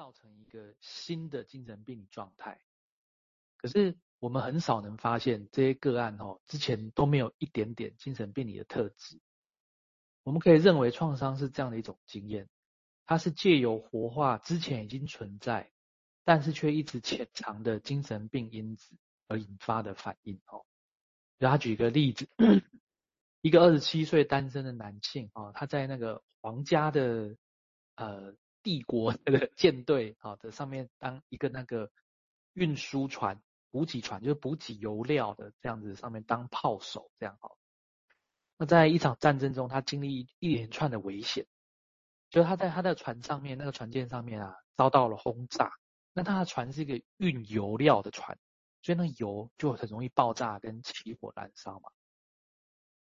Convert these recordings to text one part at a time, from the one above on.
造成一个新的精神病理状态。可是我们很少能发现这些个案哦，之前都没有一点点精神病理的特质。我们可以认为创伤是这样的一种经验，它是借由活化之前已经存在，但是却一直潜藏的精神病因子而引发的反应哦。给他举个例子，一个二十七岁单身的男性哦，他在那个皇家的呃帝国那个舰队啊的上面当一个那个运输船、补给船，就是补给油料的这样子上面当炮手这样哈。那在一场战争中，他经历一连串的危险，就是他在他的船上面那个船舰上面啊遭到了轰炸。那他的船是一个运油料的船。所以那油就很容易爆炸跟起火燃烧嘛。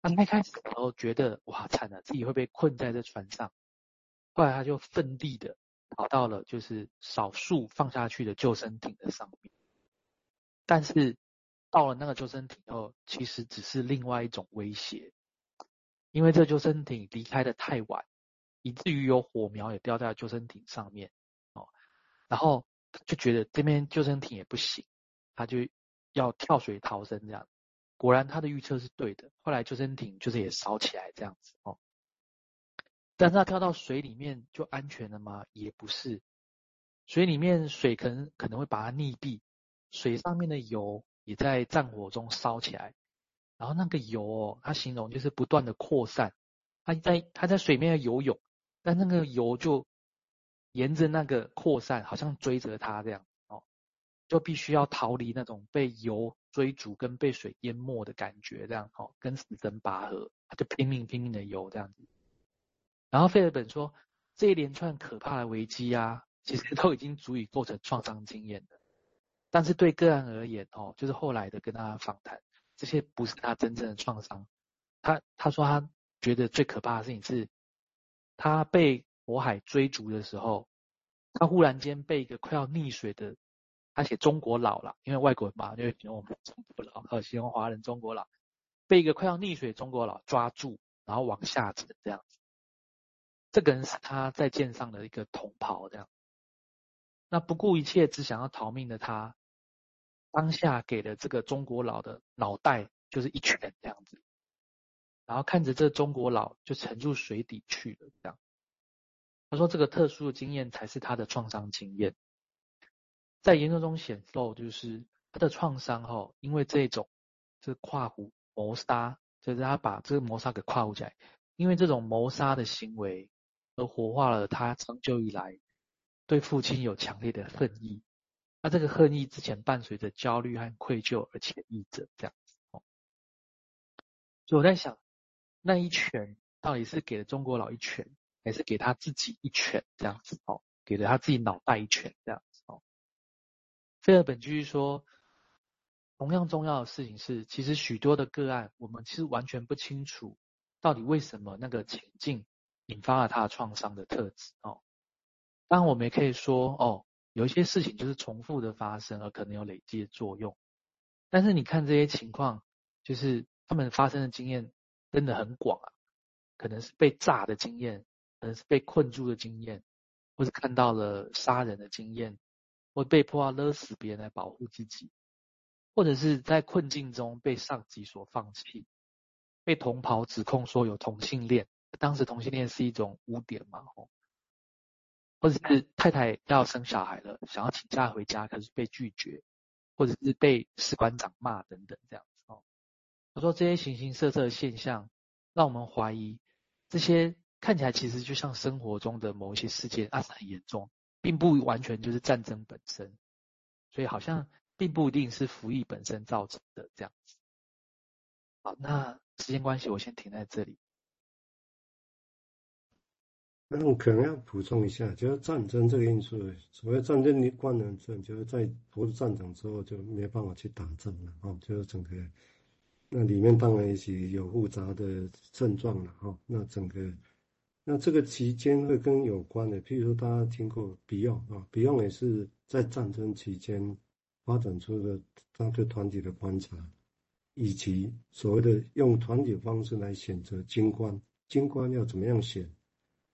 他一开始的时候觉得哇惨了，自己会被困在这船上。后来他就奋力的跑到了就是少数放下去的救生艇的上面。但是到了那个救生艇后，其实只是另外一种威胁，因为这救生艇离开的太晚，以至于有火苗也掉在救生艇上面哦。然后就觉得这边救生艇也不行。他就要跳水逃生，这样，果然他的预测是对的。后来救生艇就是也烧起来这样子哦。但是它跳到水里面就安全了吗？也不是，水里面水可能可能会把它溺毙，水上面的油也在战火中烧起来。然后那个油哦，它形容就是不断的扩散。它在它在水面游泳，但那个油就沿着那个扩散，好像追着它这样哦。就必须要逃离那种被油追逐跟被水淹没的感觉，这样哦，跟死神拔河，它就拼命拼命的游这样子。然后费尔本说，这一连串可怕的危机啊，其实都已经足以构成创伤经验了。但是对个案而言，哦，就是后来的跟他访谈，这些不是他真正的创伤。他他说他觉得最可怕的事情是，他被火海追逐的时候，他忽然间被一个快要溺水的。他写中国佬了，因为外国人嘛，就形容我们中国佬，和形容华人中国佬，被一个快要溺水中国佬抓住，然后往下沉这样子。这个人是他在舰上的一个同袍这样。那不顾一切只想要逃命的他，当下给了这个中国佬的脑袋就是一拳这样子，然后看着这中国佬就沉入水底去了这样。他说这个特殊的经验才是他的创伤经验。在研究中显露，就是他的创伤哈，因为这种这跨湖谋杀，就是他把这个谋杀给跨湖起来，因为这种谋杀的行为而活化了他长久以来对父亲有强烈的恨意。那这个恨意之前伴随着焦虑和愧疚而潜抑着这样子哦。所以我在想，那一拳到底是给了中国佬一拳，还是给他自己一拳这样子哦？给了他自己脑袋一拳这样子哦。费尔本继续说，同样重要的事情是，其实许多的个案，我们其实完全不清楚，到底为什么那个情境引发了他的创伤的特质哦。当然，我们也可以说，哦，有一些事情就是重复的发生，而可能有累积的作用。但是你看这些情况，就是他们发生的经验真的很广啊，可能是被炸的经验，可能是被困住的经验，或是看到了杀人的经验。会被迫要勒死别人来保护自己，或者是在困境中被上级所放弃，被同袍指控说有同性恋，当时同性恋是一种污点嘛，吼，或者是太太要生小孩了，想要请假回家，可是被拒绝，或者是被士官长骂等等这样子哦。我说这些形形色色的现象，让我们怀疑这些看起来其实就像生活中的某一些事件，啊，是很严重。并不完全就是战争本身，所以好像并不一定是服役本身造成的这样子。好，那时间关系，我先停在这里。那我可能要补充一下，就是战争这个因素，所谓战争的官能症，就是在投入战场之后就没办法去打仗了哦，就是整个那里面当然也许有复杂的症状了哦，那整个。那这个期间会跟有关的，譬如说大家听过 Beyond 啊，Beyond 也是在战争期间发展出的他对团体的观察，以及所谓的用团体方式来选择军官，军官要怎么样选，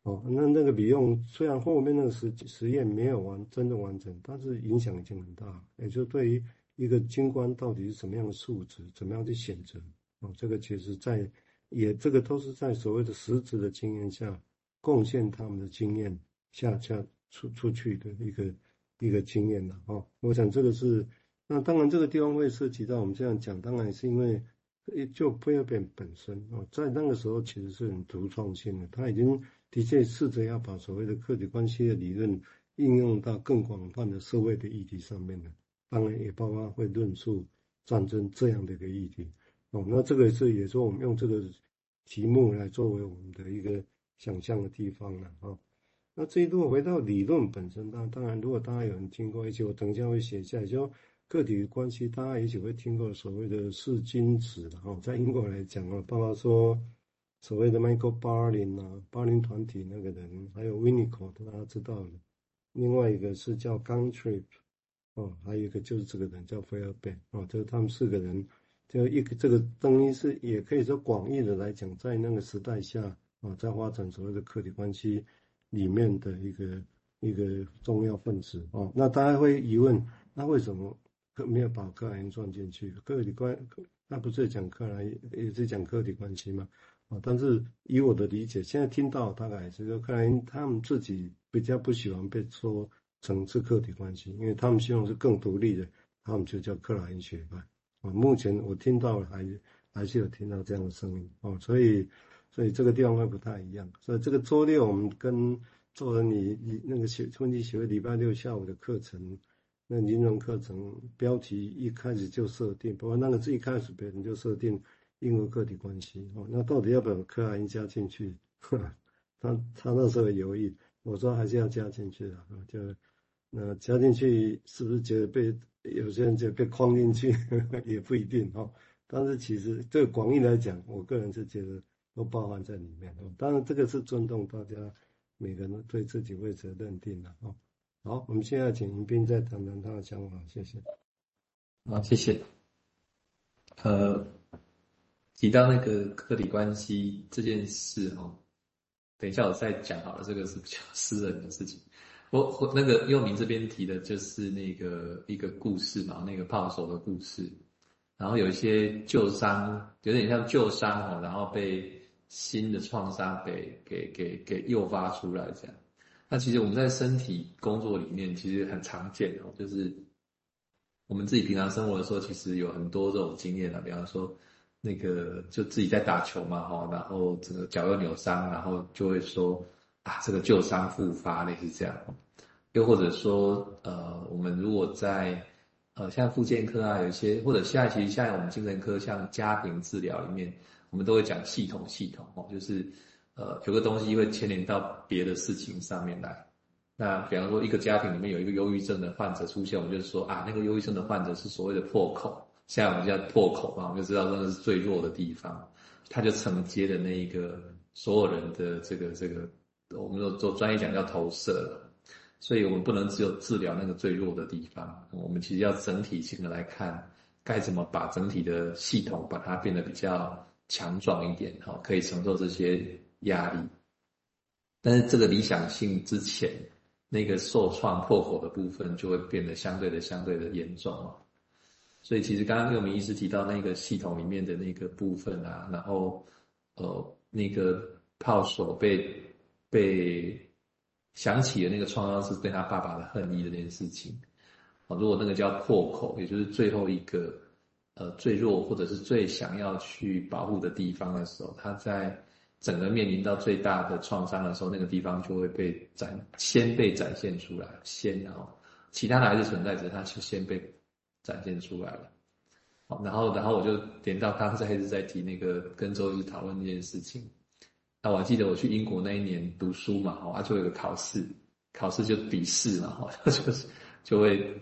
哦，那那个比用虽然后面那个实实验没有完真的完成，但是影响已经很大。也就对于一个军官到底是什么样的素质，怎么样去选择，哦，这个其实在也这个都是在所谓的实质的经验下贡献他们的经验下下出出去的一个一个经验了。哦，我想这个是那当然这个地方会涉及到我们这样讲，当然是因为就菲尔本本身哦，在那个时候其实是很独创性的，他已经。的确试着要把所谓的客体关系的理论应用到更广泛的社会的议题上面的，当然也包括会论述战争这样的一个议题。哦，那这个是也是我们用这个题目来作为我们的一个想象的地方了啊。那这一度回到理论本身，当当然如果大家有人听过，而且我等一下会写下来，就个体关系，大家也许会听过所谓的四君子哈，在英国来讲啊，包括说。所谓的 Michael Barlin 啊，巴林团体那个人，还有 Winnicott，大家知道的。另外一个是叫 Guntrip，哦，还有一个就是这个人叫菲尔贝，哦，就是他们四个人，就一个这个等于是也可以说广义的来讲，在那个时代下，啊，在发展所谓的客体关系里面的一个一个重要分子，哦，那大家会疑问，那为什么没有把克莱因算进去？客体关，那不是讲克莱，也是讲客体关系吗？啊但是以我的理解，现在听到大概是说，克莱因他们自己比较不喜欢被说成是客体关系，因为他们希望是更独立的，他们就叫克莱因学派。啊，目前我听到还还是有听到这样的声音哦，所以所以这个地方会不太一样。所以这个周六我们跟做了你你那个学春季学会礼拜六下午的课程，那临床课程标题一开始就设定，不过那个是一开始别人就设定。因为个体关系哦，那到底要不要克莱因加进去？他他那时候犹豫，我说还是要加进去的，就那加进去是不是觉得被有些人就被框进去 也不一定哈。但是其实这个广义来讲，我个人是觉得都包含在里面哦。当然这个是尊重大家每个人对自己位置的认定的哦。好，我们现在请迎宾再谈谈他的想法，谢谢。好，谢谢。呃。提到那个客体关系这件事哦，等一下我再讲好了，这个是比较私人的事情。我我那个佑铭这边提的就是那个一个故事嘛，那个炮手的故事，然后有一些旧伤，有点像旧伤哦，然后被新的创伤给给给给诱发出来这样。那其实我们在身体工作里面其实很常见哦，就是我们自己平常生活的时候，其实有很多这种经验啊，比方说。那个就自己在打球嘛，哈，然后这个脚又扭伤，然后就会说啊，这个旧伤复发类似这样，又或者说，呃，我们如果在呃像复健科啊，有些或者现在其实现在我们精神科像家庭治疗里面，我们都会讲系统系统哦，就是呃有个东西会牵连到别的事情上面来。那比方说一个家庭里面有一个忧郁症的患者出现，我们就是说啊，那个忧郁症的患者是所谓的破口。现在我们叫破口嘛，我们就知道那是最弱的地方，它就承接的那一个所有人的这个这个，我们说做专业讲叫投射了，所以我们不能只有治疗那个最弱的地方，我们其实要整体性的来看，该怎么把整体的系统把它变得比较强壮一点，哈，可以承受这些压力。但是这个理想性之前，那个受创破口的部分就会变得相对的相对的严重了。所以其实刚刚佑铭医师提到那个系统里面的那个部分啊，然后呃那个炮手被被想起的那个创伤是对他爸爸的恨意的这件事情啊，如果那个叫破口，也就是最后一个呃最弱或者是最想要去保护的地方的时候，他在整个面临到最大的创伤的时候，那个地方就会被展先被展现出来，先然后其他的还是存在着，他是先被。展现出来了，好，然后，然后我就点到刚才一直在提那个跟周医师讨论这件事情。那我还记得我去英国那一年读书嘛，哈，就有个考试，考试就笔试嘛，哈，就是就会，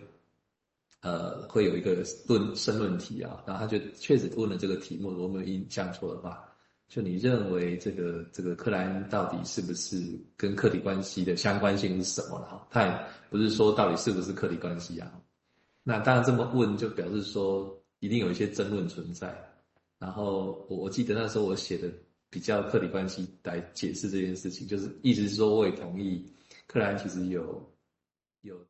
呃，会有一个论申论题啊，然后他就确实问了这个题目，如果没有印象错的话，就你认为这个这个克莱因到底是不是跟客体关系的相关性是什么了？哈，他也不是说到底是不是客体关系啊。那当然这么问，就表示说一定有一些争论存在。然后我我记得那时候我写的比较客体关系来解释这件事情，就是意思是说，我也同意克莱恩其实有有